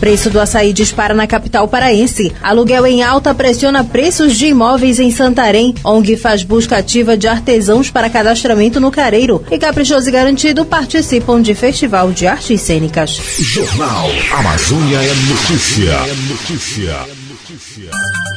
Preço do açaí dispara na capital paraense. Aluguel em alta pressiona preços de imóveis em Santarém. ONG faz busca ativa de artesãos para cadastramento no Careiro. E Caprichoso e Garantido participam de Festival de Artes Cênicas. Jornal Amazônia é Notícia. É notícia. notícia.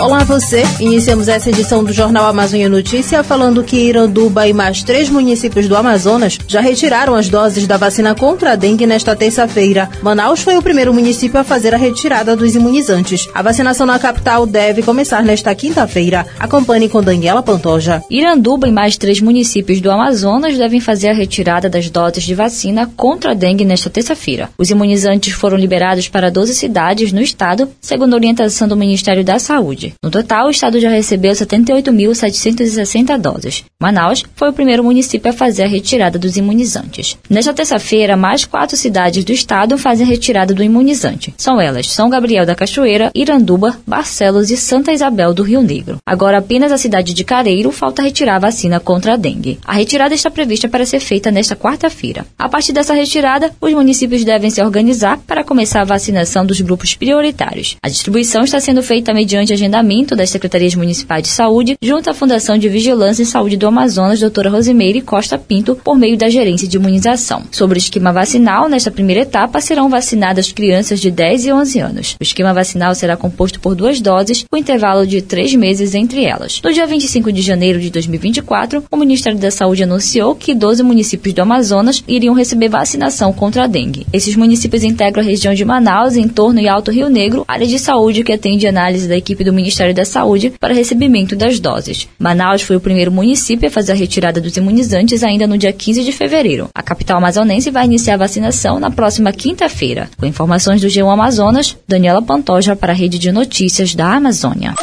Olá você, iniciamos essa edição do Jornal Amazônia Notícia falando que Iranduba e mais três municípios do Amazonas já retiraram as doses da vacina contra a dengue nesta terça-feira. Manaus foi o primeiro município a fazer a retirada dos imunizantes. A vacinação na capital deve começar nesta quinta-feira. Acompanhe com Daniela Pantoja. Iranduba e mais três municípios do Amazonas devem fazer a retirada das doses de vacina contra a dengue nesta terça-feira. Os imunizantes foram liberados para 12 cidades no estado, segundo a orientação do Ministério da Saúde. No total, o estado já recebeu 78.760 doses. Manaus foi o primeiro município a fazer a retirada dos imunizantes. Nesta terça-feira, mais quatro cidades do estado fazem a retirada do imunizante. São elas São Gabriel da Cachoeira, Iranduba, Barcelos e Santa Isabel do Rio Negro. Agora, apenas a cidade de Careiro falta retirar a vacina contra a dengue. A retirada está prevista para ser feita nesta quarta-feira. A partir dessa retirada, os municípios devem se organizar para começar a vacinação dos grupos prioritários. A distribuição está sendo feita mediante agendamento agendamento das Secretarias Municipais de Saúde, junto à Fundação de Vigilância e Saúde do Amazonas, doutora Rosimeire Costa Pinto, por meio da Gerência de Imunização. Sobre o esquema vacinal, nesta primeira etapa serão vacinadas crianças de 10 e 11 anos. O esquema vacinal será composto por duas doses, com intervalo de três meses entre elas. No dia 25 de janeiro de 2024, o Ministério da Saúde anunciou que 12 municípios do Amazonas iriam receber vacinação contra a dengue. Esses municípios integram a região de Manaus, Entorno e Alto Rio Negro, área de saúde que atende análise da equipe do Ministério Ministério da Saúde para recebimento das doses. Manaus foi o primeiro município a fazer a retirada dos imunizantes ainda no dia 15 de fevereiro. A capital amazonense vai iniciar a vacinação na próxima quinta-feira. Com informações do G1 Amazonas, Daniela Pantoja para a Rede de Notícias da Amazônia.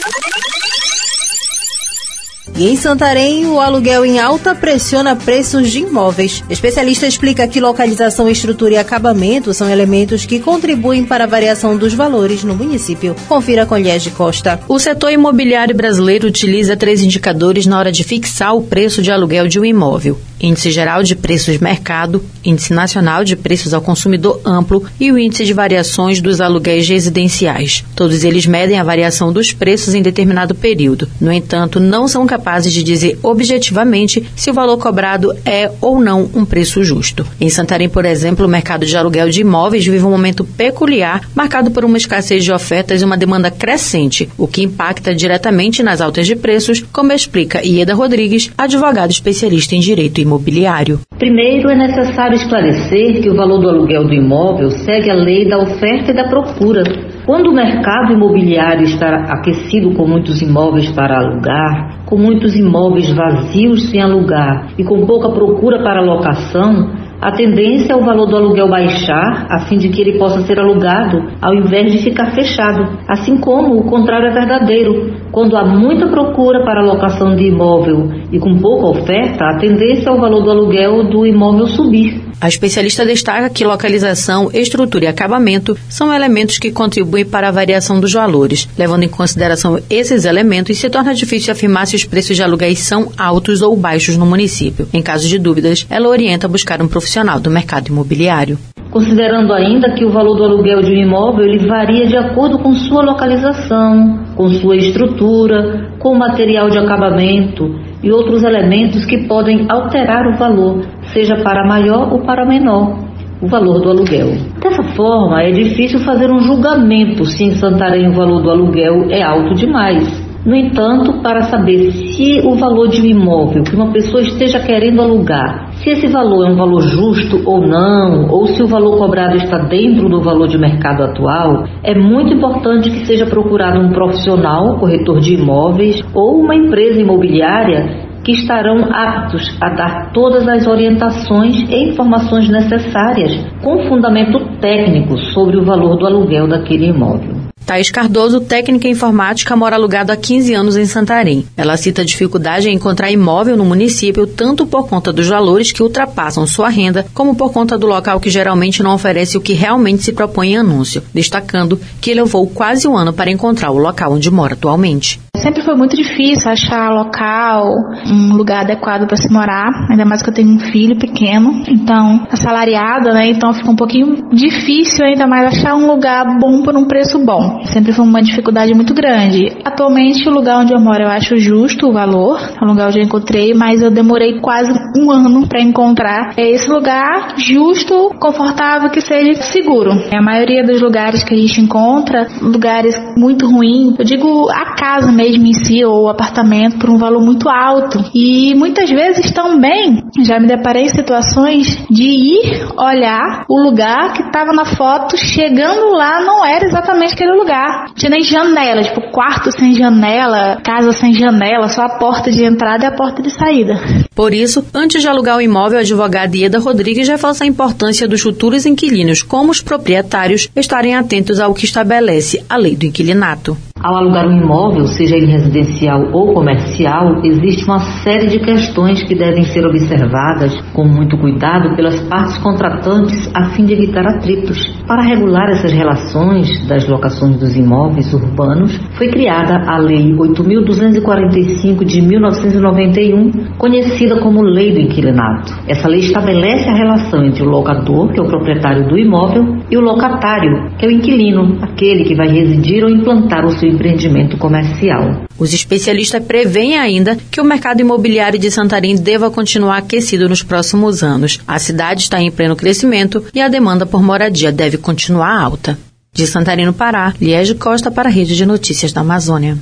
E em Santarém, o aluguel em alta pressiona preços de imóveis. Especialista explica que localização, estrutura e acabamento são elementos que contribuem para a variação dos valores no município. Confira com Liege Costa. O setor imobiliário brasileiro utiliza três indicadores na hora de fixar o preço de aluguel de um imóvel: Índice Geral de Preços de Mercado, Índice Nacional de Preços ao Consumidor Amplo e o Índice de Variações dos Aluguéis Residenciais. Todos eles medem a variação dos preços em determinado período. No entanto, não são capazes de dizer objetivamente se o valor cobrado é ou não um preço justo. Em Santarém, por exemplo, o mercado de aluguel de imóveis vive um momento peculiar, marcado por uma escassez de ofertas e uma demanda crescente, o que impacta diretamente nas altas de preços, como explica Ieda Rodrigues, advogado especialista em direito imobiliário. Primeiro, é necessário esclarecer que o valor do aluguel do imóvel segue a lei da oferta e da procura. Quando o mercado imobiliário está aquecido com muitos imóveis para alugar, com muitos imóveis vazios sem alugar e com pouca procura para locação, a tendência é o valor do aluguel baixar, a fim de que ele possa ser alugado, ao invés de ficar fechado. Assim como o contrário é verdadeiro. Quando há muita procura para locação de imóvel e com pouca oferta, a tendência é o valor do aluguel do imóvel subir. A especialista destaca que localização, estrutura e acabamento são elementos que contribuem para a variação dos valores. Levando em consideração esses elementos, se torna difícil afirmar se os preços de aluguéis são altos ou baixos no município. Em caso de dúvidas, ela orienta a buscar um profissional do mercado imobiliário. Considerando ainda que o valor do aluguel de um imóvel ele varia de acordo com sua localização, com sua estrutura, com o material de acabamento e outros elementos que podem alterar o valor, seja para maior ou para menor, o valor do aluguel. Dessa forma, é difícil fazer um julgamento se em Santarém o valor do aluguel é alto demais. No entanto, para saber se o valor de um imóvel que uma pessoa esteja querendo alugar, se esse valor é um valor justo ou não, ou se o valor cobrado está dentro do valor de mercado atual, é muito importante que seja procurado um profissional, corretor de imóveis ou uma empresa imobiliária que estarão aptos a dar todas as orientações e informações necessárias com fundamento técnico sobre o valor do aluguel daquele imóvel. Thaís Cardoso, técnica informática, mora alugado há 15 anos em Santarém. Ela cita dificuldade em encontrar imóvel no município, tanto por conta dos valores que ultrapassam sua renda, como por conta do local que geralmente não oferece o que realmente se propõe em anúncio, destacando que levou quase um ano para encontrar o local onde mora atualmente. Sempre foi muito difícil achar local, um lugar adequado para se morar, ainda mais que eu tenho um filho pequeno, então assalariada, né? Então fica um pouquinho difícil ainda mais achar um lugar bom por um preço bom. Sempre foi uma dificuldade muito grande. Atualmente o lugar onde eu moro eu acho justo o valor, é um lugar onde eu encontrei, mas eu demorei quase um ano para encontrar é esse lugar justo, confortável, que seja seguro. A maioria dos lugares que a gente encontra, lugares muito ruins, eu digo a casa mesmo mesmo em si ou o apartamento por um valor muito alto. E muitas vezes também já me deparei em situações de ir olhar o lugar que estava na foto, chegando lá não era exatamente aquele lugar. Tinha nem janela, tipo quarto sem janela, casa sem janela, só a porta de entrada e a porta de saída. Por isso, antes de alugar o imóvel, a advogada Ieda Rodrigues reforça a importância dos futuros inquilinos, como os proprietários, estarem atentos ao que estabelece a lei do inquilinato. Ao alugar um imóvel, seja ele residencial ou comercial, existe uma série de questões que devem ser observadas com muito cuidado pelas partes contratantes a fim de evitar atritos. Para regular essas relações das locações dos imóveis urbanos, foi criada a Lei 8.245 de 1991, conhecida como Lei do Inquilinato. Essa lei estabelece a relação entre o locador, que é o proprietário do imóvel, e o locatário, que é o inquilino, aquele que vai residir ou implantar o seu empreendimento comercial. Os especialistas preveem ainda que o mercado imobiliário de Santarém deva continuar aquecido nos próximos anos. A cidade está em pleno crescimento e a demanda por moradia deve continuar alta. De Santarém, no Pará, Liege Costa para a Rede de Notícias da Amazônia.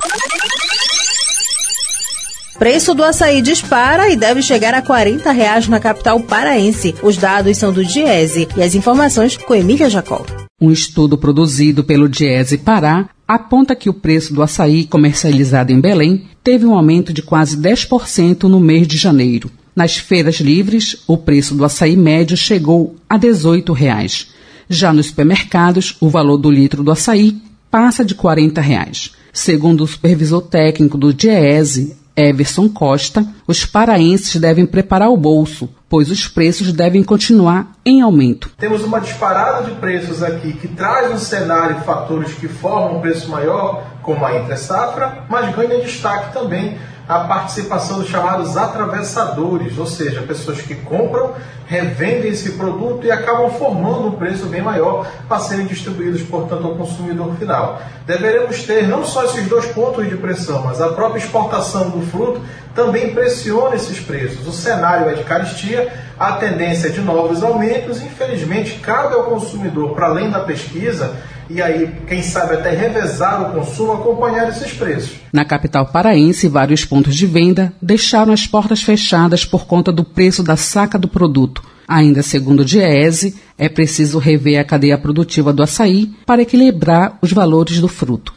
Preço do açaí dispara e deve chegar a 40 reais na capital paraense. Os dados são do Diese e as informações com Emília Jacó. Um estudo produzido pelo Diese Pará aponta que o preço do açaí comercializado em Belém teve um aumento de quase 10% no mês de janeiro. Nas feiras livres, o preço do açaí médio chegou a 18 reais. Já nos supermercados, o valor do litro do açaí passa de 40 reais. Segundo o supervisor técnico do Diese, Everson Costa, os paraenses devem preparar o bolso, pois os preços devem continuar em aumento. Temos uma disparada de preços aqui que traz um cenário fatores que formam um preço maior, como a entre-safra, mas ganha destaque também a participação dos chamados atravessadores, ou seja, pessoas que compram, revendem esse produto e acabam formando um preço bem maior para serem distribuídos, portanto, ao consumidor final. Deveremos ter não só esses dois pontos de pressão, mas a própria exportação do fruto também pressiona esses preços. O cenário é de caristia, a tendência é de novos aumentos, infelizmente, cabe ao consumidor, para além da pesquisa, e aí, quem sabe até revezar o consumo, acompanhar esses preços. Na capital paraense, vários pontos de venda deixaram as portas fechadas por conta do preço da saca do produto. Ainda segundo o Diese, é preciso rever a cadeia produtiva do açaí para equilibrar os valores do fruto.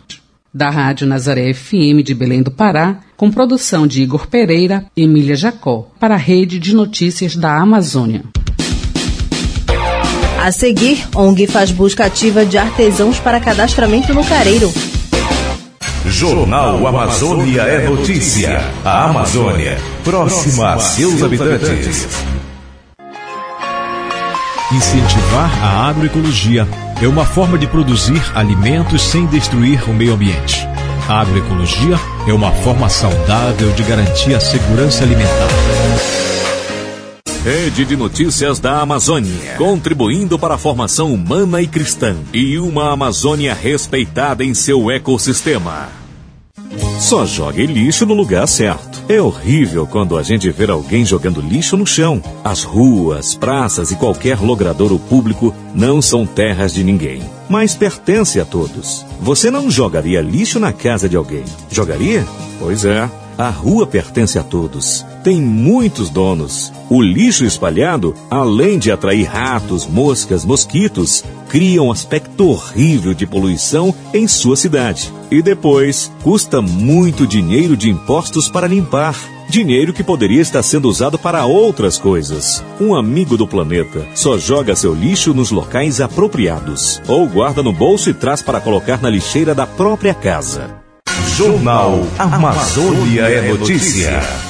Da Rádio Nazaré FM de Belém do Pará, com produção de Igor Pereira Emília Jacó, para a Rede de Notícias da Amazônia. A seguir, ONG faz busca ativa de artesãos para cadastramento no Careiro. Jornal Amazônia é notícia. A Amazônia, próxima a seus habitantes. Incentivar a agroecologia é uma forma de produzir alimentos sem destruir o meio ambiente. A agroecologia é uma forma saudável de garantir a segurança alimentar. Rede de Notícias da Amazônia, contribuindo para a formação humana e cristã e uma Amazônia respeitada em seu ecossistema. Só jogue lixo no lugar certo. É horrível quando a gente vê alguém jogando lixo no chão. As ruas, praças e qualquer logradouro público não são terras de ninguém, mas pertence a todos. Você não jogaria lixo na casa de alguém, jogaria? Pois é. A rua pertence a todos. Tem muitos donos. O lixo espalhado, além de atrair ratos, moscas, mosquitos, cria um aspecto horrível de poluição em sua cidade. E depois, custa muito dinheiro de impostos para limpar. Dinheiro que poderia estar sendo usado para outras coisas. Um amigo do planeta só joga seu lixo nos locais apropriados. Ou guarda no bolso e traz para colocar na lixeira da própria casa. Jornal Amazônia é Notícia.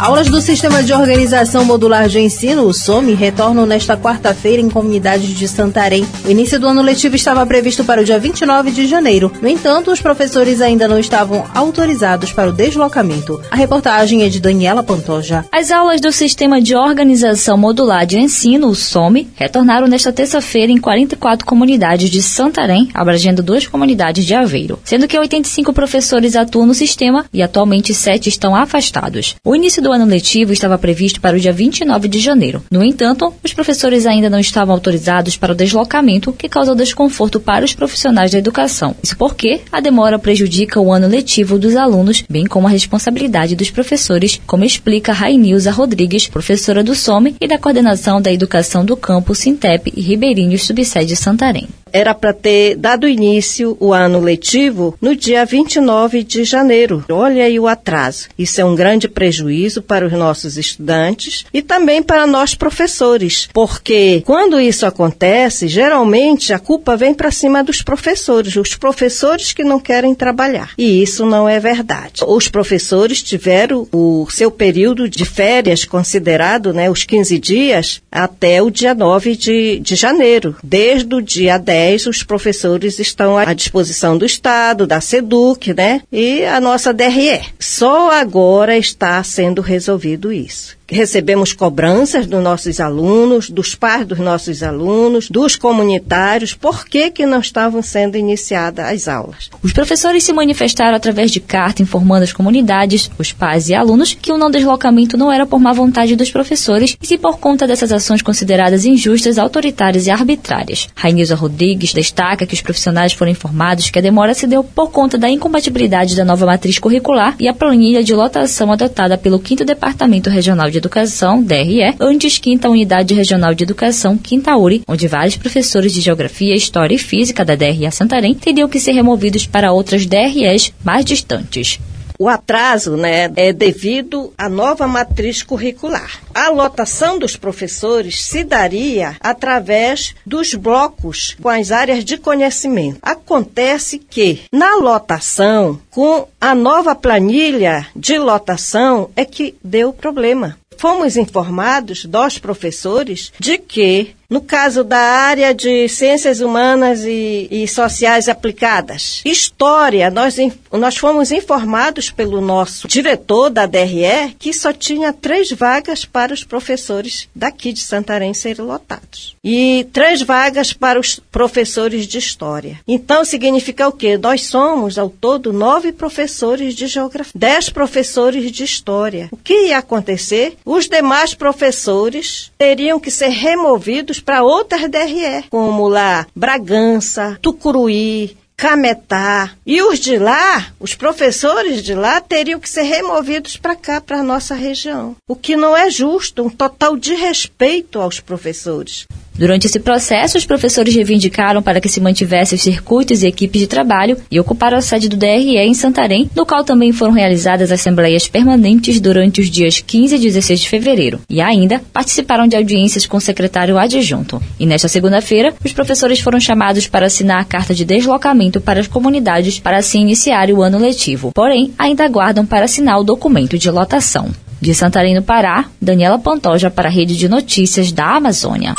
Aulas do Sistema de Organização Modular de Ensino, o SOME, retornam nesta quarta-feira em comunidades de Santarém. O início do ano letivo estava previsto para o dia 29 de janeiro. No entanto, os professores ainda não estavam autorizados para o deslocamento. A reportagem é de Daniela Pantoja. As aulas do Sistema de Organização Modular de Ensino, o SOME, retornaram nesta terça-feira em 44 comunidades de Santarém, abrangendo duas comunidades de Aveiro, sendo que 85 professores atuam no sistema e atualmente sete estão afastados. O início do do ano letivo estava previsto para o dia 29 de janeiro. No entanto, os professores ainda não estavam autorizados para o deslocamento, que causou desconforto para os profissionais da educação. Isso porque a demora prejudica o ano letivo dos alunos, bem como a responsabilidade dos professores, como explica Rainilza Rodrigues, professora do SOME e da Coordenação da Educação do Campo Sintep e Ribeirinhos Subsede Santarém era para ter dado início o ano letivo no dia 29 de janeiro. Olha aí o atraso. Isso é um grande prejuízo para os nossos estudantes e também para nós professores, porque quando isso acontece, geralmente a culpa vem para cima dos professores, os professores que não querem trabalhar. E isso não é verdade. Os professores tiveram o seu período de férias considerado, né, os 15 dias, até o dia 9 de, de janeiro. Desde o dia 10 os professores estão à disposição do Estado, da SEDUC, né? E a nossa DRE. Só agora está sendo resolvido isso recebemos cobranças dos nossos alunos, dos pais dos nossos alunos, dos comunitários, por que, que não estavam sendo iniciadas as aulas. Os professores se manifestaram através de carta informando as comunidades, os pais e alunos que o não deslocamento não era por má vontade dos professores e se por conta dessas ações consideradas injustas, autoritárias e arbitrárias. Rainilza Rodrigues destaca que os profissionais foram informados que a demora se deu por conta da incompatibilidade da nova matriz curricular e a planilha de lotação adotada pelo 5 Departamento Regional de Educação, DRE, antes Quinta Unidade Regional de Educação, Quintauri, onde vários professores de Geografia, História e Física da DRE Santarém teriam que ser removidos para outras DREs mais distantes. O atraso né, é devido à nova matriz curricular. A lotação dos professores se daria através dos blocos com as áreas de conhecimento. Acontece que, na lotação, com a nova planilha de lotação, é que deu problema fomos informados, nós professores, de que no caso da área de ciências humanas e, e, sociais aplicadas, história, nós, nós fomos informados pelo nosso diretor da DRE que só tinha três vagas para os professores daqui de Santarém serem lotados. E três vagas para os professores de história. Então significa o quê? Nós somos, ao todo, nove professores de geografia, dez professores de história. O que ia acontecer? Os demais professores teriam que ser removidos para outras DRE, como lá Bragança, Tucuruí, Cametá. E os de lá, os professores de lá, teriam que ser removidos para cá, para a nossa região. O que não é justo, um total de respeito aos professores. Durante esse processo, os professores reivindicaram para que se mantivesse os circuitos e equipes de trabalho e ocuparam a sede do DRE em Santarém, no qual também foram realizadas assembleias permanentes durante os dias 15 e 16 de fevereiro. E ainda participaram de audiências com o secretário adjunto. E nesta segunda-feira, os professores foram chamados para assinar a carta de deslocamento para as comunidades para assim iniciar o ano letivo. Porém, ainda aguardam para assinar o documento de lotação. De Santarém, no Pará, Daniela Pantoja para a Rede de Notícias da Amazônia.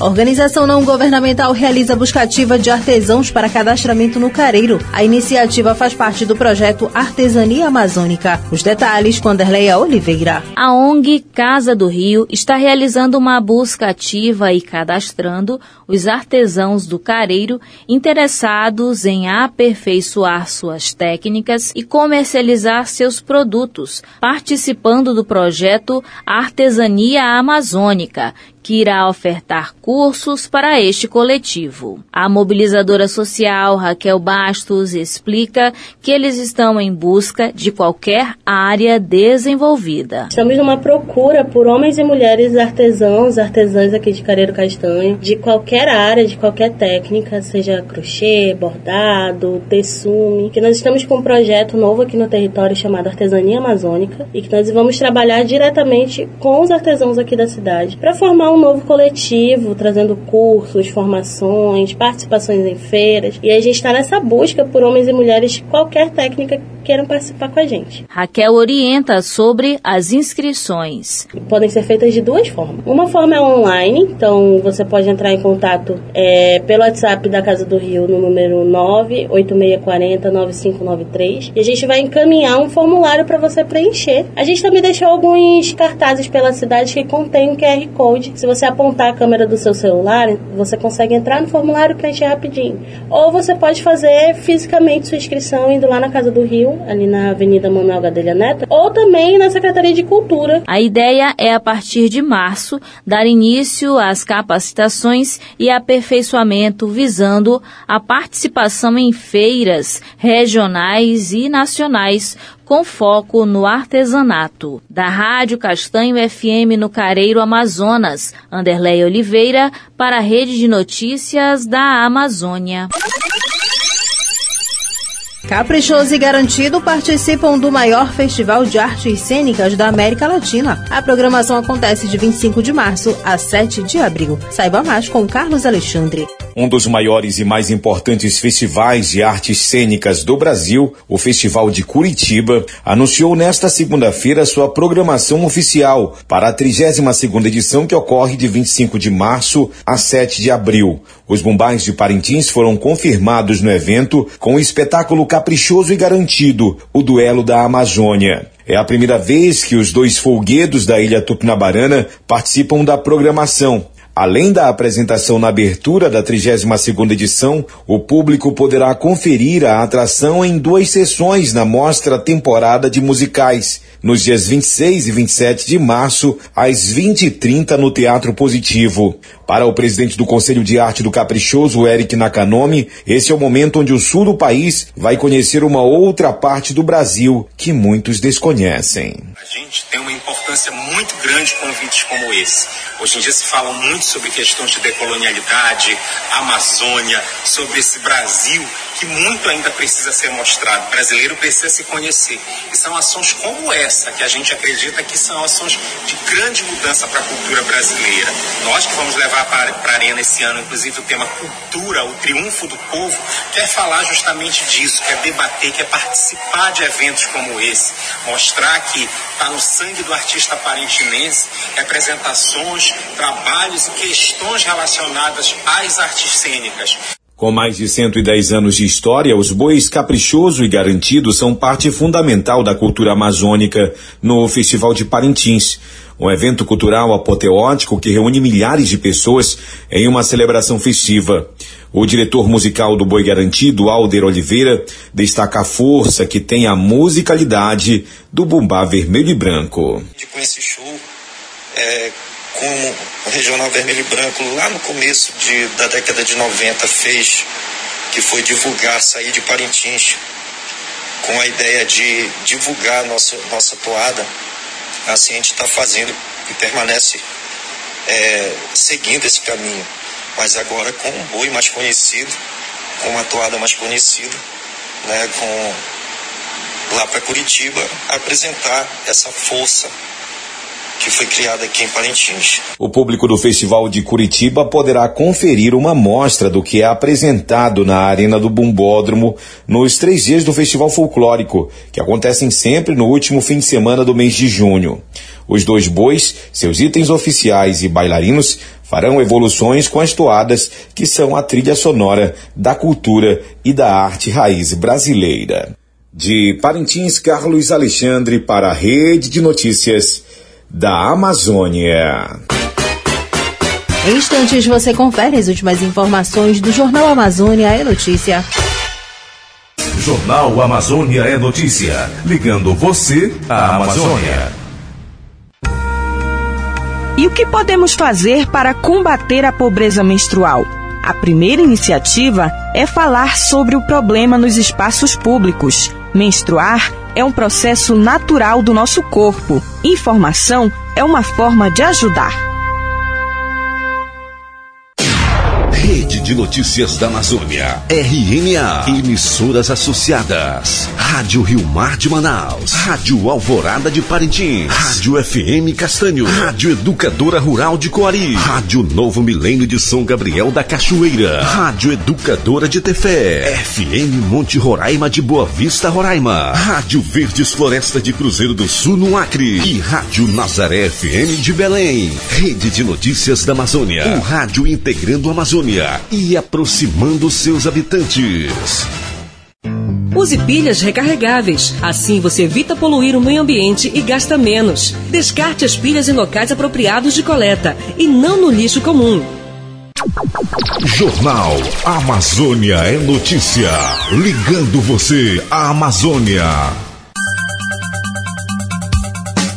A organização não governamental realiza buscativa de artesãos para cadastramento no Careiro. A iniciativa faz parte do projeto Artesania Amazônica. Os detalhes com Anderleia Oliveira. A ONG Casa do Rio está realizando uma busca ativa e cadastrando os artesãos do Careiro interessados em aperfeiçoar suas técnicas e comercializar seus produtos, participando do projeto Artesania Amazônica, que irá ofertar cursos para este coletivo. A mobilizadora social Raquel Bastos explica que eles estão em busca de qualquer área desenvolvida. Estamos numa procura por homens e mulheres artesãos, artesãs aqui de Careiro Castanho, de qualquer área, de qualquer técnica, seja crochê, bordado, texume, que nós estamos com um projeto novo aqui no território chamado Artesania Amazônica e que nós vamos trabalhar diretamente com os artesãos aqui da cidade para formar um novo coletivo, trazendo cursos, formações, participações em feiras. E a gente está nessa busca por homens e mulheres de qualquer técnica queiram participar com a gente. Raquel orienta sobre as inscrições. Podem ser feitas de duas formas. Uma forma é online, então você pode entrar em contato é, pelo WhatsApp da Casa do Rio no número 986409593 e a gente vai encaminhar um formulário para você preencher. A gente também deixou alguns cartazes pela cidade que contém um QR Code. Se você apontar a câmera do seu celular, você consegue entrar no formulário e preencher rapidinho. Ou você pode fazer fisicamente sua inscrição indo lá na Casa do Rio, ali na Avenida Manuel Gadelha Neto, ou também na Secretaria de Cultura. A ideia é, a partir de março, dar início às capacitações e aperfeiçoamento visando a participação em feiras regionais e nacionais com foco no artesanato. Da Rádio Castanho FM no Careiro Amazonas, Anderlei Oliveira, para a Rede de Notícias da Amazônia. Caprichoso e Garantido participam do maior festival de artes cênicas da América Latina. A programação acontece de 25 de março a 7 de abril. Saiba mais com Carlos Alexandre. Um dos maiores e mais importantes festivais de artes cênicas do Brasil, o Festival de Curitiba, anunciou nesta segunda-feira sua programação oficial para a 32ª edição que ocorre de 25 de março a 7 de abril. Os bombais de Parintins foram confirmados no evento com o espetáculo caprichoso e garantido, o Duelo da Amazônia. É a primeira vez que os dois folguedos da Ilha Tupinabarana participam da programação. Além da apresentação na abertura da 32ª edição, o público poderá conferir a atração em duas sessões na mostra temporada de musicais, nos dias 26 e 27 de março, às 20h30 no Teatro Positivo. Para o presidente do Conselho de Arte do Caprichoso, Eric Nakanomi, esse é o momento onde o sul do país vai conhecer uma outra parte do Brasil que muitos desconhecem. A gente tem uma importância muito grande convites como esse. Hoje em dia se fala muito sobre questões de decolonialidade, Amazônia, sobre esse Brasil que muito ainda precisa ser mostrado. O brasileiro precisa se conhecer. E são ações como essa que a gente acredita que são ações de grande mudança para a cultura brasileira. Nós que vamos levar para a Arena esse ano, inclusive o tema Cultura, o Triunfo do Povo, quer falar justamente disso, quer debater, quer participar de eventos como esse, mostrar que está no sangue do artista parintinense representações, trabalhos e questões relacionadas às artes cênicas. Com mais de 110 anos de história, os bois caprichoso e garantido são parte fundamental da cultura amazônica no Festival de Parintins, um evento cultural apoteótico que reúne milhares de pessoas em uma celebração festiva. O diretor musical do Boi Garantido, Alder Oliveira, destaca a força que tem a musicalidade do bumbá vermelho e branco. Com esse show, é, como o Regional Vermelho e Branco, lá no começo de, da década de 90, fez, que foi divulgar, sair de Parintins, com a ideia de divulgar nossa, nossa toada. Assim a gente está fazendo e permanece é, seguindo esse caminho, mas agora com um boi mais conhecido, com uma toada mais conhecida, né, com lá para Curitiba apresentar essa força que foi criada aqui em Parintins. O público do Festival de Curitiba poderá conferir uma mostra do que é apresentado na Arena do Bumbódromo nos três dias do Festival Folclórico, que acontecem sempre no último fim de semana do mês de junho. Os dois bois, seus itens oficiais e bailarinos farão evoluções com as toadas, que são a trilha sonora da cultura e da arte raiz brasileira. De Parintins, Carlos Alexandre para a Rede de Notícias da Amazônia. Em instantes você confere as últimas informações do Jornal Amazônia é Notícia. Jornal Amazônia é Notícia, ligando você à Amazônia. E o que podemos fazer para combater a pobreza menstrual? A primeira iniciativa é falar sobre o problema nos espaços públicos. Menstruar é um processo natural do nosso corpo. Informação é uma forma de ajudar. De Notícias da Amazônia. RNA. Emissoras associadas. Rádio Rio Mar de Manaus. Rádio Alvorada de Parintins. Rádio FM Castanho. Rádio Educadora Rural de Coari. Rádio Novo Milênio de São Gabriel da Cachoeira. Rádio Educadora de Tefé. FM Monte Roraima de Boa Vista, Roraima. Rádio Verdes Floresta de Cruzeiro do Sul, no Acre. E Rádio Nazaré FM de Belém. Rede de Notícias da Amazônia. Um rádio integrando a Amazônia e aproximando seus habitantes. Use pilhas recarregáveis. Assim você evita poluir o meio ambiente e gasta menos. Descarte as pilhas em locais apropriados de coleta e não no lixo comum. Jornal Amazônia é notícia. Ligando você à Amazônia.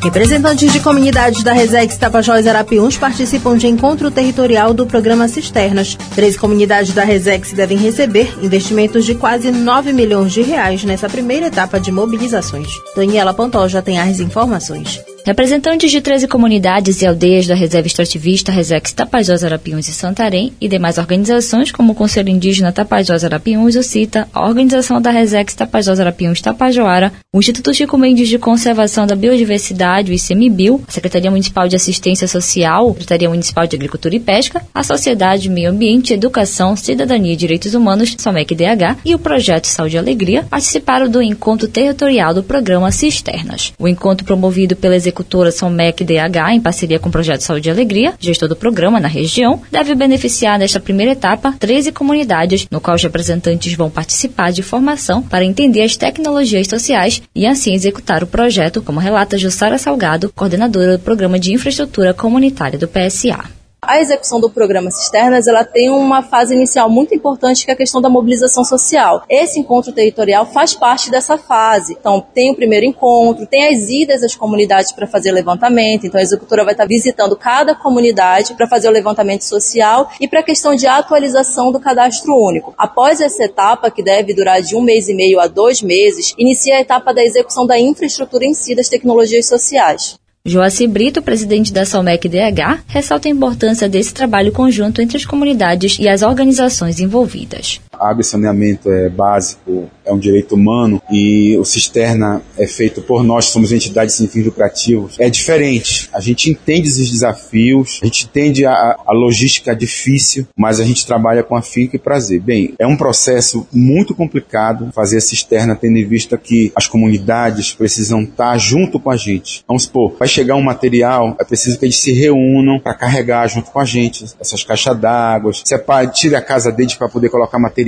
Representantes de comunidades da Resex Tapajós Arapiuns participam de encontro territorial do programa Cisternas. Três comunidades da Resex devem receber investimentos de quase 9 milhões de reais nessa primeira etapa de mobilizações. Daniela Pantoja tem as informações. Representantes de 13 comunidades e aldeias da Reserva Extrativista Resex Tapajós Arapiuns e Santarém e demais organizações como o Conselho Indígena Tapajós Arapiuns, o CITA, a Organização da Resex Tapajós Arapiuns Tapajoara, o Instituto Chico Mendes de Conservação da Biodiversidade, o ICMBio, a Secretaria Municipal de Assistência Social, a Secretaria Municipal de Agricultura e Pesca, a Sociedade Meio Ambiente, Educação, Cidadania e Direitos Humanos, SOMEC-DH, e o Projeto Saúde e Alegria participaram do encontro territorial do programa Cisternas. O encontro promovido pela executiva executora São MEC DH, em parceria com o Projeto Saúde e Alegria, gestor do programa na região, deve beneficiar nesta primeira etapa 13 comunidades, no qual os representantes vão participar de formação para entender as tecnologias sociais e assim executar o projeto, como relata Jussara Salgado, coordenadora do Programa de Infraestrutura Comunitária do PSA. A execução do programa Cisternas ela tem uma fase inicial muito importante que é a questão da mobilização social. Esse encontro territorial faz parte dessa fase. Então, tem o primeiro encontro, tem as idas às comunidades para fazer levantamento. Então, a executora vai estar visitando cada comunidade para fazer o levantamento social e para a questão de atualização do cadastro único. Após essa etapa, que deve durar de um mês e meio a dois meses, inicia a etapa da execução da infraestrutura em si das tecnologias sociais. Joaci Brito, presidente da Salmec DH, ressalta a importância desse trabalho conjunto entre as comunidades e as organizações envolvidas. Água e saneamento é básico, é um direito humano e o cisterna é feito por nós, somos entidades sem fins lucrativos. É diferente. A gente entende esses desafios, a gente entende a, a logística difícil, mas a gente trabalha com afinco e prazer. Bem, é um processo muito complicado fazer a cisterna, tendo em vista que as comunidades precisam estar junto com a gente. Vamos supor, vai chegar um material, é preciso que eles se reúnam para carregar junto com a gente essas caixas d'água, separe, tire a casa deles para poder colocar material.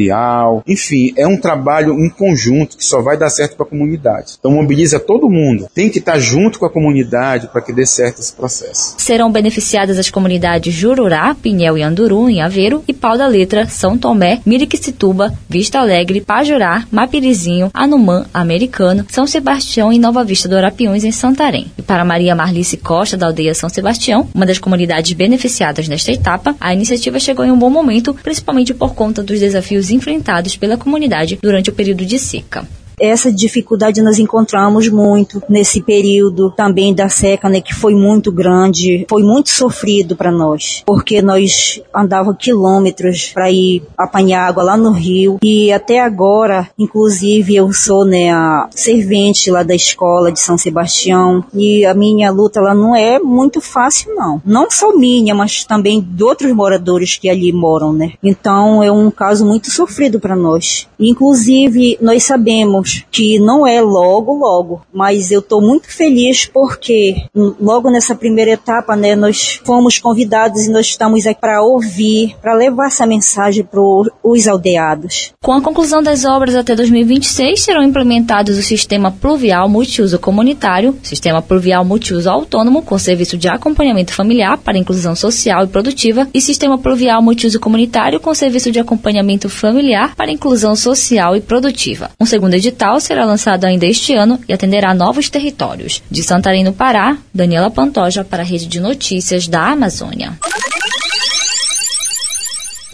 Enfim, é um trabalho em conjunto que só vai dar certo para a comunidade. Então mobiliza todo mundo. Tem que estar junto com a comunidade para que dê certo esse processo. Serão beneficiadas as comunidades Jururá, Pinhel e Anduru, em Aveiro, e Pau da Letra, São Tomé, Miriquicituba, Vista Alegre, Pajurá, Mapirizinho, Anumã, Americano, São Sebastião e Nova Vista do Arapiuns, em Santarém. E para Maria Marlice Costa, da aldeia São Sebastião, uma das comunidades beneficiadas nesta etapa, a iniciativa chegou em um bom momento, principalmente por conta dos desafios enfrentados pela comunidade durante o período de seca. Essa dificuldade nós encontramos muito nesse período também da seca, né, que foi muito grande, foi muito sofrido para nós, porque nós andava quilômetros para ir apanhar água lá no rio e até agora, inclusive eu sou né a servente lá da escola de São Sebastião e a minha luta lá não é muito fácil não, não só minha, mas também de outros moradores que ali moram, né. Então é um caso muito sofrido para nós. Inclusive nós sabemos que não é logo, logo, mas eu estou muito feliz porque logo nessa primeira etapa, né, nós fomos convidados e nós estamos aqui para ouvir, para levar essa mensagem para os aldeados. Com a conclusão das obras até 2026, serão implementados o sistema pluvial multiuso comunitário, sistema pluvial multiuso autônomo com serviço de acompanhamento familiar para inclusão social e produtiva e sistema pluvial multiuso comunitário com serviço de acompanhamento familiar para inclusão social e produtiva. Um segundo edital digital será lançado ainda este ano e atenderá novos territórios. De Santarém, no Pará, Daniela Pantoja para a Rede de Notícias da Amazônia.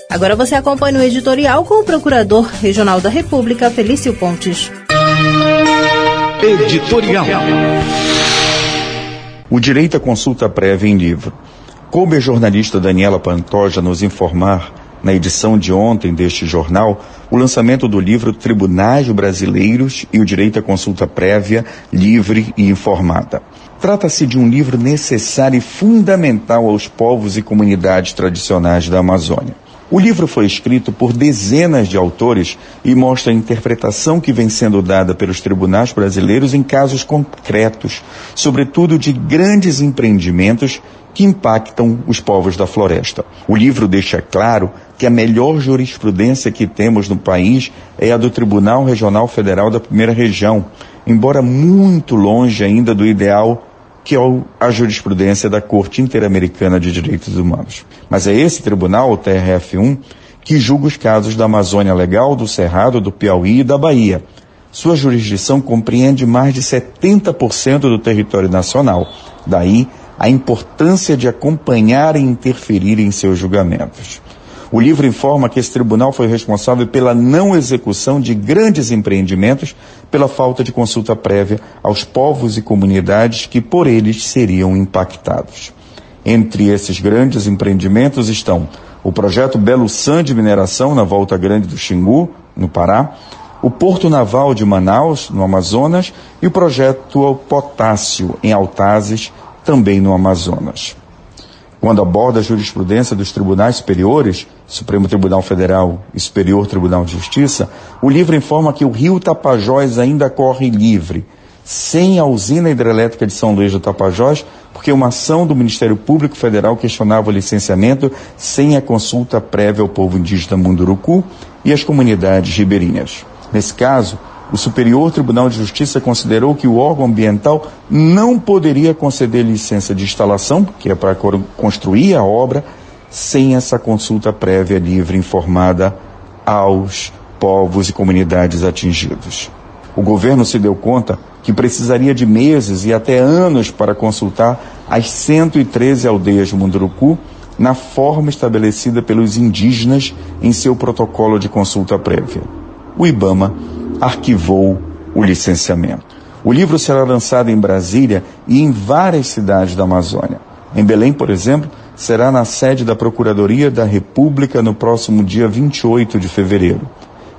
Agora você acompanha o editorial com o Procurador Regional da República, Felício Pontes. Editorial. O direito à consulta prévia em livro. Coube a jornalista Daniela Pantoja nos informar, na edição de ontem deste jornal, o lançamento do livro Tribunais Brasileiros e o Direito à Consulta Prévia, Livre e Informada. Trata-se de um livro necessário e fundamental aos povos e comunidades tradicionais da Amazônia. O livro foi escrito por dezenas de autores e mostra a interpretação que vem sendo dada pelos tribunais brasileiros em casos concretos, sobretudo de grandes empreendimentos que impactam os povos da floresta. O livro deixa claro que a melhor jurisprudência que temos no país é a do Tribunal Regional Federal da Primeira Região, embora muito longe ainda do ideal que é a jurisprudência da Corte Interamericana de Direitos Humanos. Mas é esse tribunal, o TRF1, que julga os casos da Amazônia Legal, do Cerrado, do Piauí e da Bahia. Sua jurisdição compreende mais de 70% do território nacional. Daí a importância de acompanhar e interferir em seus julgamentos. O livro informa que esse tribunal foi responsável pela não execução de grandes empreendimentos pela falta de consulta prévia aos povos e comunidades que por eles seriam impactados. Entre esses grandes empreendimentos estão o projeto Belo San de mineração na Volta Grande do Xingu, no Pará, o Porto Naval de Manaus, no Amazonas, e o projeto Potássio, em Altazes, também no Amazonas. Quando aborda a jurisprudência dos tribunais superiores, Supremo Tribunal Federal e Superior Tribunal de Justiça, o livro informa que o rio Tapajós ainda corre livre, sem a usina hidrelétrica de São Luís do Tapajós, porque uma ação do Ministério Público Federal questionava o licenciamento sem a consulta prévia ao povo indígena Munduruku e às comunidades ribeirinhas. Nesse caso, o Superior Tribunal de Justiça considerou que o órgão ambiental não poderia conceder licença de instalação, que é para construir a obra, sem essa consulta prévia livre informada aos povos e comunidades atingidos. O governo se deu conta que precisaria de meses e até anos para consultar as 113 aldeias de Munduruku na forma estabelecida pelos indígenas em seu protocolo de consulta prévia. O IBAMA arquivou o licenciamento. O livro será lançado em Brasília e em várias cidades da Amazônia. Em Belém, por exemplo, será na sede da Procuradoria da República no próximo dia 28 de fevereiro.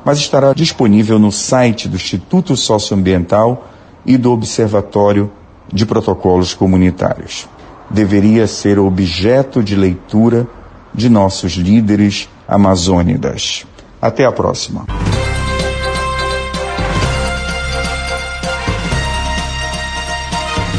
Mas estará disponível no site do Instituto Socioambiental e do Observatório de Protocolos Comunitários. Deveria ser objeto de leitura de nossos líderes amazônidas. Até a próxima.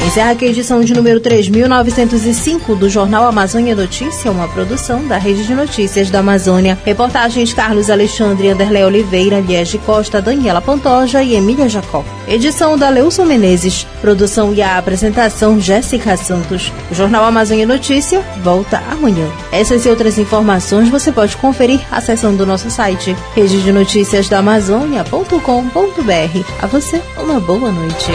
Encerra aqui a edição de número 3.905 do Jornal Amazônia Notícia, uma produção da Rede de Notícias da Amazônia. Reportagens Carlos Alexandre, Anderlé Oliveira, Liege Costa, Daniela Pantoja e Emília Jacó. Edição da Leuson Menezes. Produção e a apresentação Jéssica Santos. O Jornal Amazônia Notícia volta amanhã. Essas e outras informações você pode conferir acessando nosso site rede de notícias da Amazônia.com.br. A você, uma boa noite.